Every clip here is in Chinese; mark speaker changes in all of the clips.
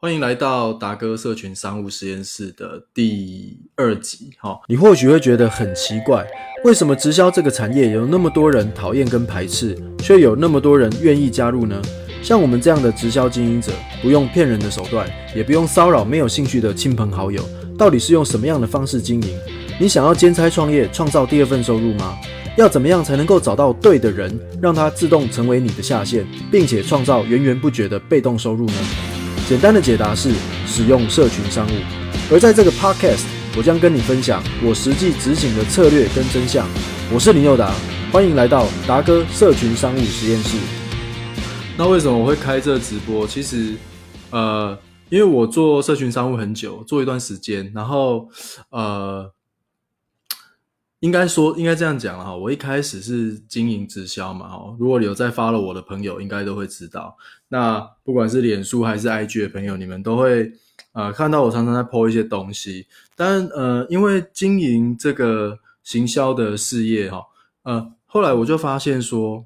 Speaker 1: 欢迎来到达哥社群商务实验室的第二集。哈，
Speaker 2: 你或许会觉得很奇怪，为什么直销这个产业有那么多人讨厌跟排斥，却有那么多人愿意加入呢？像我们这样的直销经营者，不用骗人的手段，也不用骚扰没有兴趣的亲朋好友，到底是用什么样的方式经营？你想要兼差创业，创造第二份收入吗？要怎么样才能够找到对的人，让他自动成为你的下线，并且创造源源不绝的被动收入呢？简单的解答是使用社群商务。而在这个 podcast，我将跟你分享我实际执行的策略跟真相。我是林佑达，欢迎来到达哥社群商务实验室。
Speaker 1: 那为什么我会开这直播？其实，呃，因为我做社群商务很久，做一段时间，然后，呃。应该说，应该这样讲了哈。我一开始是经营直销嘛，哈。如果有在 follow 我的朋友，应该都会知道。那不管是脸书还是 IG 的朋友，你们都会呃看到我常常在 po 一些东西。但呃，因为经营这个行销的事业哈，呃，后来我就发现说，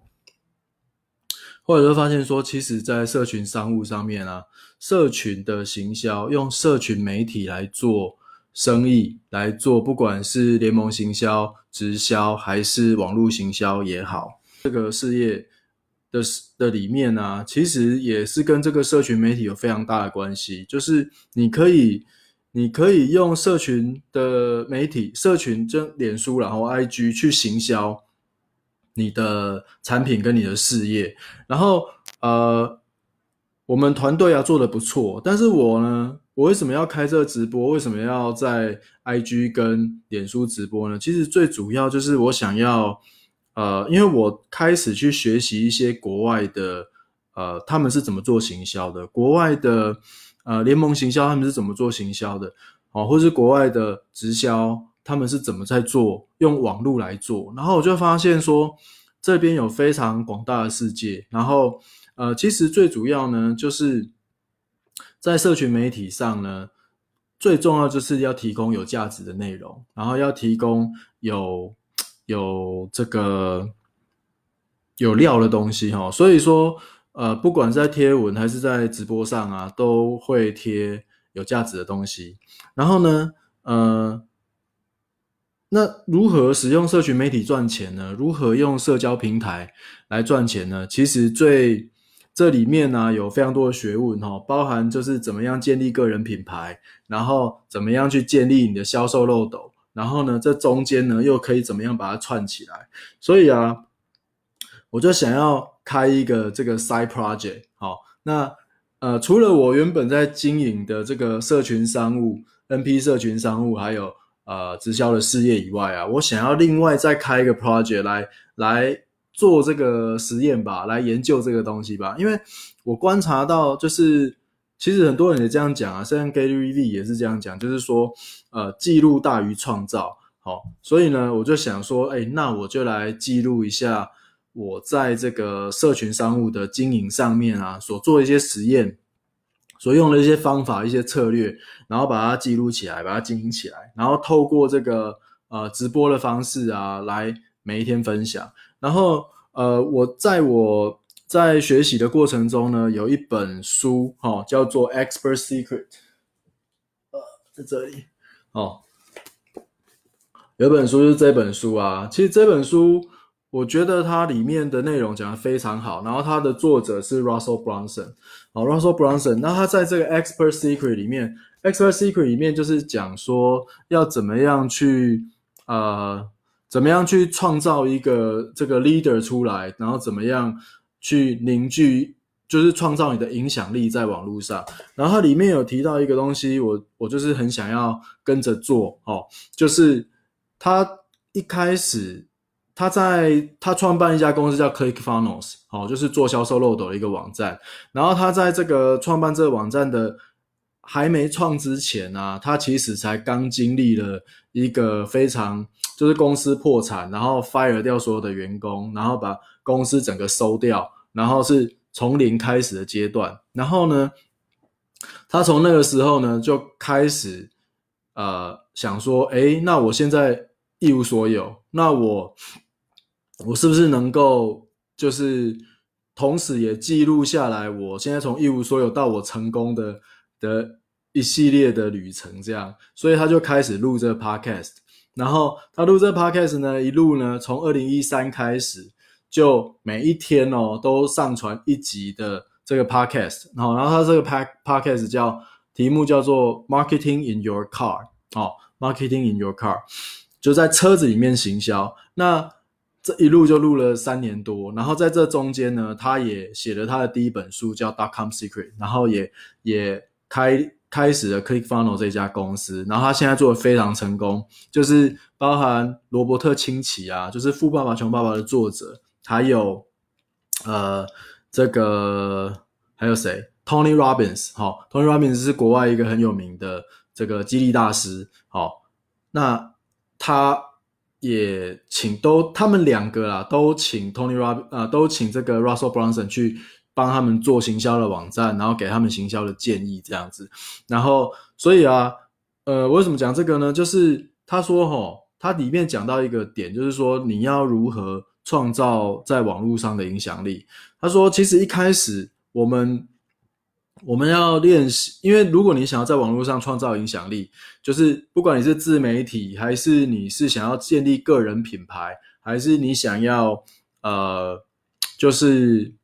Speaker 1: 后来就发现说，其实，在社群商务上面啊，社群的行销用社群媒体来做。生意来做，不管是联盟行销、直销还是网络行销也好，这个事业的的里面呢，其实也是跟这个社群媒体有非常大的关系。就是你可以，你可以用社群的媒体、社群就脸书，然后 IG 去行销你的产品跟你的事业。然后呃，我们团队啊做的不错，但是我呢。我为什么要开这个直播？为什么要在 IG 跟脸书直播呢？其实最主要就是我想要，呃，因为我开始去学习一些国外的，呃，他们是怎么做行销的，国外的呃联盟行销他们是怎么做行销的，哦，或是国外的直销他们是怎么在做，用网络来做，然后我就发现说这边有非常广大的世界，然后呃，其实最主要呢就是。在社群媒体上呢，最重要就是要提供有价值的内容，然后要提供有有这个有料的东西哈。所以说，呃，不管在贴文还是在直播上啊，都会贴有价值的东西。然后呢，呃，那如何使用社群媒体赚钱呢？如何用社交平台来赚钱呢？其实最这里面呢有非常多的学问哈，包含就是怎么样建立个人品牌，然后怎么样去建立你的销售漏斗，然后呢这中间呢又可以怎么样把它串起来。所以啊，我就想要开一个这个 side project。好，那呃除了我原本在经营的这个社群商务、NP 社群商务，还有呃直销的事业以外啊，我想要另外再开一个 project 来来。做这个实验吧，来研究这个东西吧。因为我观察到，就是其实很多人也这样讲啊，像 Gary V 也是这样讲，就是说，呃，记录大于创造。好，所以呢，我就想说，哎，那我就来记录一下我在这个社群商务的经营上面啊，所做的一些实验，所用的一些方法、一些策略，然后把它记录起来，把它经营起来，然后透过这个呃直播的方式啊，来每一天分享。然后，呃，我在我在学习的过程中呢，有一本书，哈，叫做《Expert Secret》，呃，在这里，哦，有本书是这本书啊。其实这本书，我觉得它里面的内容讲的非常好。然后它的作者是 Russell Brunson，好，Russell Brunson。那他在这个《Expert Secret》里面，《Expert Secret》里面就是讲说要怎么样去，呃。怎么样去创造一个这个 leader 出来，然后怎么样去凝聚，就是创造你的影响力在网络上。然后它里面有提到一个东西，我我就是很想要跟着做哦，就是他一开始他在他创办一家公司叫 ClickFunnels，哦，就是做销售漏斗的一个网站。然后他在这个创办这个网站的。还没创之前啊，他其实才刚经历了一个非常，就是公司破产，然后 fire 掉所有的员工，然后把公司整个收掉，然后是从零开始的阶段。然后呢，他从那个时候呢就开始，呃，想说，哎，那我现在一无所有，那我我是不是能够，就是同时也记录下来，我现在从一无所有到我成功的。的一系列的旅程，这样，所以他就开始录这个 podcast。然后他录这 podcast 呢，一路呢，从二零一三开始，就每一天哦，都上传一集的这个 podcast。然后，然后他这个 pa podcast 叫题目叫做 Marketing in Your Car，哦，Marketing in Your Car，就在车子里面行销。那这一路就录了三年多。然后在这中间呢，他也写了他的第一本书叫 Dotcom Secret，然后也也开。开始了 ClickFunnel 这家公司，然后他现在做的非常成功，就是包含罗伯特清崎啊，就是《富爸爸穷爸爸》的作者，还有呃这个还有谁？Tony Robbins，好，Tony Robbins 是国外一个很有名的这个激励大师，好，那他也请都他们两个啦，都请 Tony Robbins，，都请这个 Russell Brunson 去。帮他们做行销的网站，然后给他们行销的建议，这样子。然后，所以啊，呃，为什么讲这个呢？就是他说，吼，他里面讲到一个点，就是说你要如何创造在网络上的影响力。他说，其实一开始我们我们要练习，因为如果你想要在网络上创造影响力，就是不管你是自媒体，还是你是想要建立个人品牌，还是你想要呃，就是。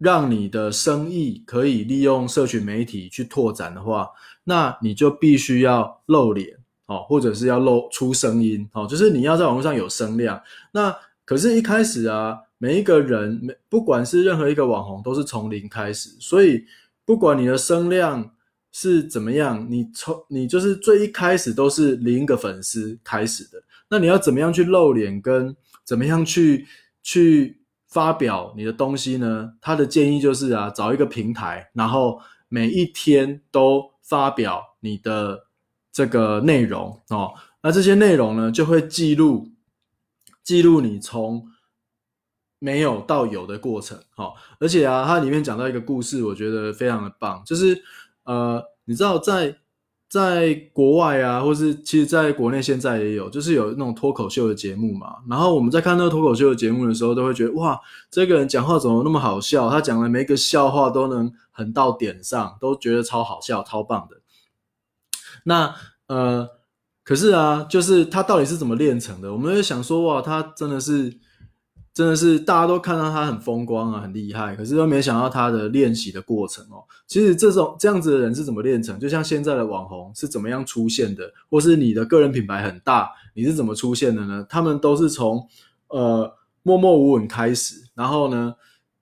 Speaker 1: 让你的生意可以利用社群媒体去拓展的话，那你就必须要露脸哦，或者是要露出声音哦，就是你要在网络上有声量。那可是，一开始啊，每一个人，每不管是任何一个网红，都是从零开始，所以不管你的声量是怎么样，你从你就是最一开始都是零个粉丝开始的。那你要怎么样去露脸，跟怎么样去去？发表你的东西呢？他的建议就是啊，找一个平台，然后每一天都发表你的这个内容哦。那这些内容呢，就会记录记录你从没有到有的过程。哦。而且啊，它里面讲到一个故事，我觉得非常的棒，就是呃，你知道在。在国外啊，或是其实在国内现在也有，就是有那种脱口秀的节目嘛。然后我们在看那个脱口秀的节目的时候，都会觉得哇，这个人讲话怎么那么好笑？他讲的每一个笑话都能很到点上，都觉得超好笑、超棒的。那呃，可是啊，就是他到底是怎么练成的？我们就想说哇，他真的是。真的是大家都看到他很风光啊，很厉害，可是都没想到他的练习的过程哦。其实这种这样子的人是怎么练成？就像现在的网红是怎么样出现的，或是你的个人品牌很大，你是怎么出现的呢？他们都是从呃默默无闻开始，然后呢，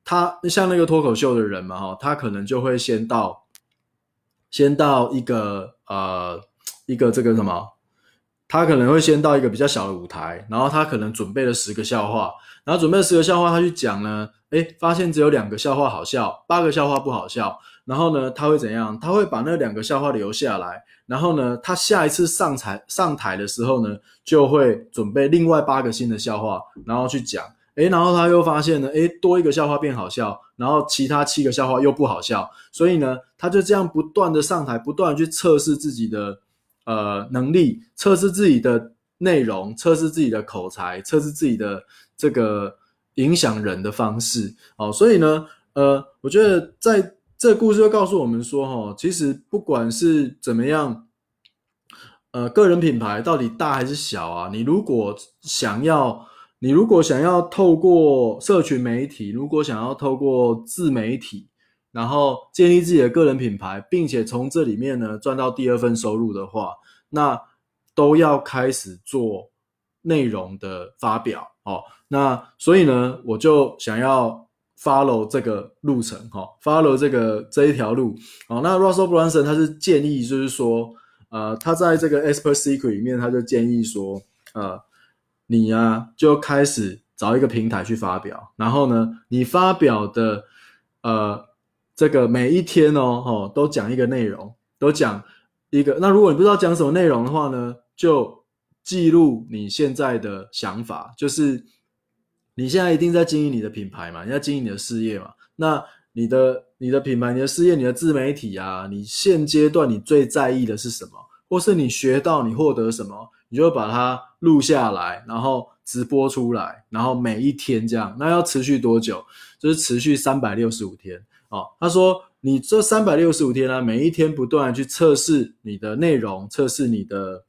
Speaker 1: 他像那个脱口秀的人嘛，哈，他可能就会先到先到一个呃一个这个什么，他可能会先到一个比较小的舞台，然后他可能准备了十个笑话。然后准备了十个笑话，他去讲呢，哎，发现只有两个笑话好笑，八个笑话不好笑。然后呢，他会怎样？他会把那两个笑话留下来。然后呢，他下一次上台上台的时候呢，就会准备另外八个新的笑话，然后去讲。哎，然后他又发现呢，哎，多一个笑话变好笑，然后其他七个笑话又不好笑。所以呢，他就这样不断的上台，不断的去测试自己的呃能力，测试自己的内容，测试自己的口才，测试自己的。这个影响人的方式哦，所以呢，呃，我觉得在这故事又告诉我们说，哈，其实不管是怎么样，呃，个人品牌到底大还是小啊？你如果想要，你如果想要透过社群媒体，如果想要透过自媒体，然后建立自己的个人品牌，并且从这里面呢赚到第二份收入的话，那都要开始做内容的发表哦。那所以呢，我就想要 follow 这个路程，哈，follow 这个这一条路，哦，那 Russell Brunson 他是建议，就是说，呃，他在这个 Expert Secret 里面，他就建议说，呃，你呀就开始找一个平台去发表，然后呢，你发表的，呃，这个每一天哦，哦，都讲一个内容，都讲一个。那如果你不知道讲什么内容的话呢，就记录你现在的想法，就是。你现在一定在经营你的品牌嘛？你在经营你的事业嘛？那你的、你的品牌、你的事业、你的自媒体啊，你现阶段你最在意的是什么？或是你学到、你获得什么，你就把它录下来，然后直播出来，然后每一天这样。那要持续多久？就是持续三百六十五天哦。他说，你这三百六十五天呢，每一天不断去测试你的内容，测试你的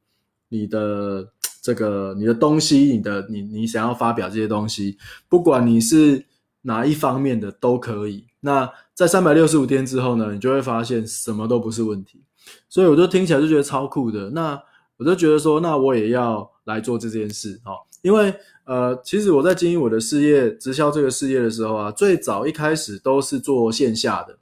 Speaker 1: 你的这个你的东西，你的你你想要发表这些东西，不管你是哪一方面的都可以。那在三百六十五天之后呢，你就会发现什么都不是问题。所以我就听起来就觉得超酷的。那我就觉得说，那我也要来做这件事哦，因为呃，其实我在经营我的事业、直销这个事业的时候啊，最早一开始都是做线下的，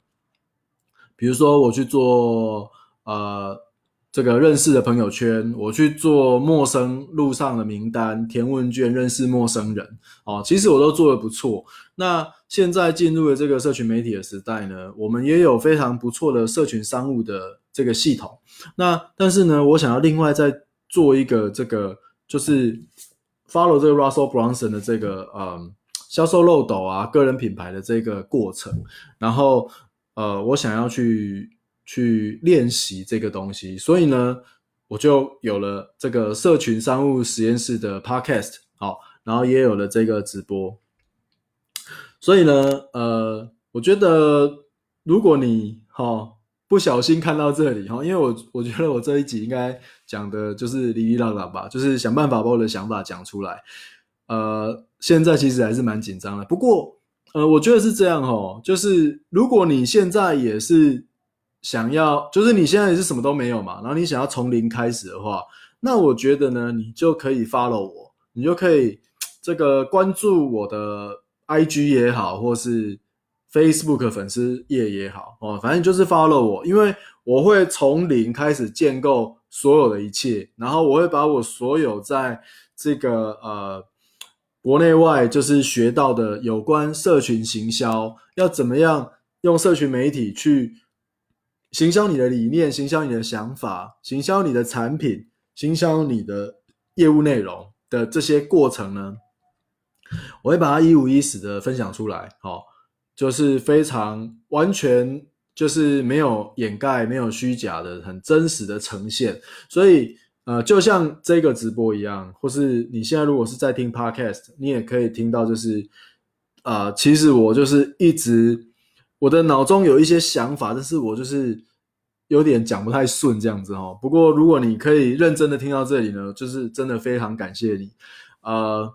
Speaker 1: 比如说我去做呃。这个认识的朋友圈，我去做陌生路上的名单填问卷，认识陌生人哦，其实我都做的不错。那现在进入了这个社群媒体的时代呢，我们也有非常不错的社群商务的这个系统。那但是呢，我想要另外再做一个这个，就是 follow 这个 Russell Brunson 的这个嗯销售漏斗啊，个人品牌的这个过程。然后呃，我想要去。去练习这个东西，所以呢，我就有了这个社群商务实验室的 podcast，好，然后也有了这个直播。所以呢，呃，我觉得如果你哈不小心看到这里哈，因为我我觉得我这一集应该讲的就是哩哩啦啦吧，就是想办法把我的想法讲出来。呃，现在其实还是蛮紧张的，不过呃，我觉得是这样哈，就是如果你现在也是。想要就是你现在也是什么都没有嘛，然后你想要从零开始的话，那我觉得呢，你就可以 follow 我，你就可以这个关注我的 IG 也好，或是 Facebook 粉丝页也好哦，反正就是 follow 我，因为我会从零开始建构所有的一切，然后我会把我所有在这个呃国内外就是学到的有关社群行销，要怎么样用社群媒体去。行销你的理念，行销你的想法，行销你的产品，行销你的业务内容的这些过程呢，我会把它一五一十的分享出来，好，就是非常完全，就是没有掩盖、没有虚假的，很真实的呈现。所以，呃，就像这个直播一样，或是你现在如果是在听 Podcast，你也可以听到，就是，啊，其实我就是一直。我的脑中有一些想法，但是我就是有点讲不太顺这样子哦。不过如果你可以认真的听到这里呢，就是真的非常感谢你，呃，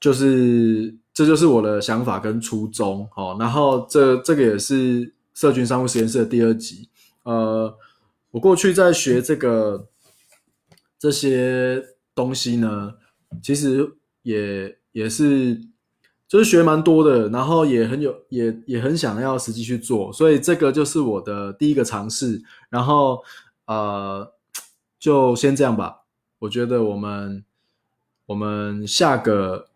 Speaker 1: 就是这就是我的想法跟初衷哦。然后这这个也是社群商务实验室的第二集，呃，我过去在学这个这些东西呢，其实也也是。就是学蛮多的，然后也很有，也也很想要实际去做，所以这个就是我的第一个尝试。然后呃，就先这样吧。我觉得我们我们下个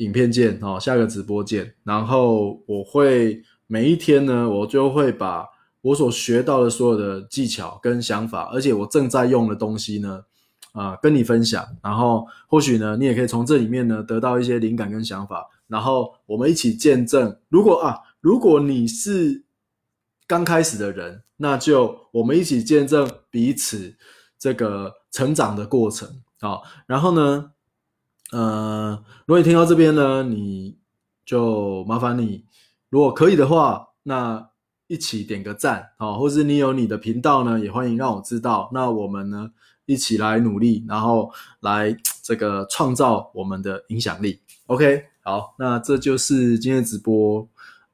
Speaker 1: 影片见哦，下个直播见。然后我会每一天呢，我就会把我所学到的所有的技巧跟想法，而且我正在用的东西呢，啊，跟你分享。然后或许呢，你也可以从这里面呢得到一些灵感跟想法。然后我们一起见证，如果啊，如果你是刚开始的人，那就我们一起见证彼此这个成长的过程啊。然后呢，呃，如果你听到这边呢，你就麻烦你，如果可以的话，那一起点个赞啊，或是你有你的频道呢，也欢迎让我知道。那我们呢，一起来努力，然后来这个创造我们的影响力。OK。好，那这就是今天直播，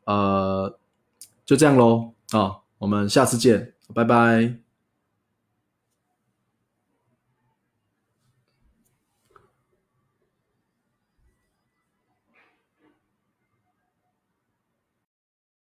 Speaker 1: 呃，就这样喽啊，我们下次见，拜拜。